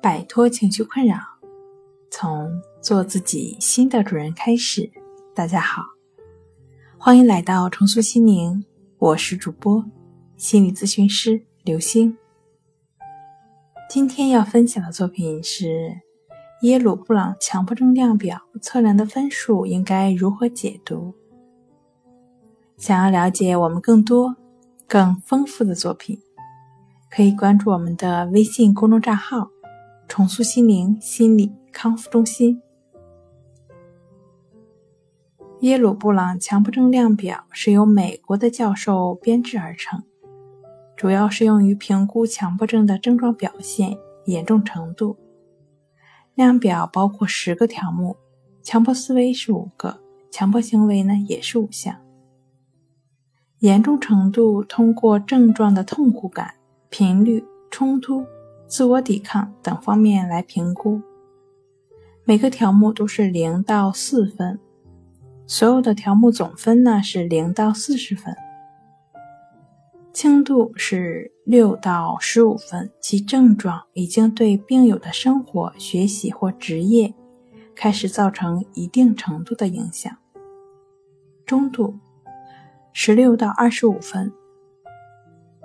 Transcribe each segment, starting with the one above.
摆脱情绪困扰，从做自己新的主人开始。大家好，欢迎来到重塑心灵，我是主播心理咨询师刘星。今天要分享的作品是耶鲁布朗强迫症量表测量的分数应该如何解读？想要了解我们更多、更丰富的作品，可以关注我们的微信公众账号。重塑心灵心理康复中心。耶鲁布朗强迫症量表是由美国的教授编制而成，主要适用于评估强迫症的症状表现严重程度。量表包括十个条目，强迫思维是五个，强迫行为呢也是五项。严重程度通过症状的痛苦感、频率、冲突。自我抵抗等方面来评估，每个条目都是零到四分，所有的条目总分呢是零到四十分，轻度是六到十五分，其症状已经对病友的生活、学习或职业开始造成一定程度的影响；中度十六到二十五分。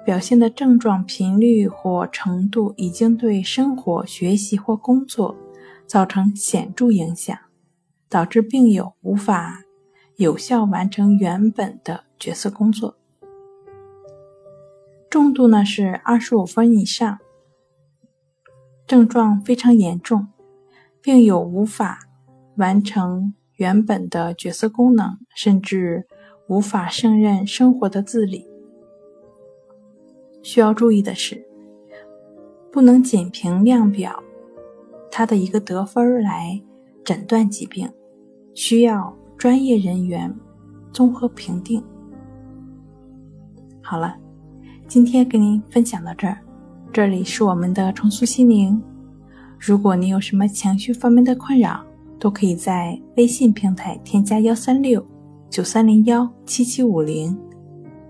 表现的症状频率或程度已经对生活、学习或工作造成显著影响，导致病友无法有效完成原本的角色工作。重度呢是二十五分以上，症状非常严重，病友无法完成原本的角色功能，甚至无法胜任生活的自理。需要注意的是，不能仅凭量表它的一个得分来诊断疾病，需要专业人员综合评定。好了，今天跟您分享到这儿，这里是我们的重塑心灵。如果你有什么情绪方面的困扰，都可以在微信平台添加幺三六九三零幺七七五零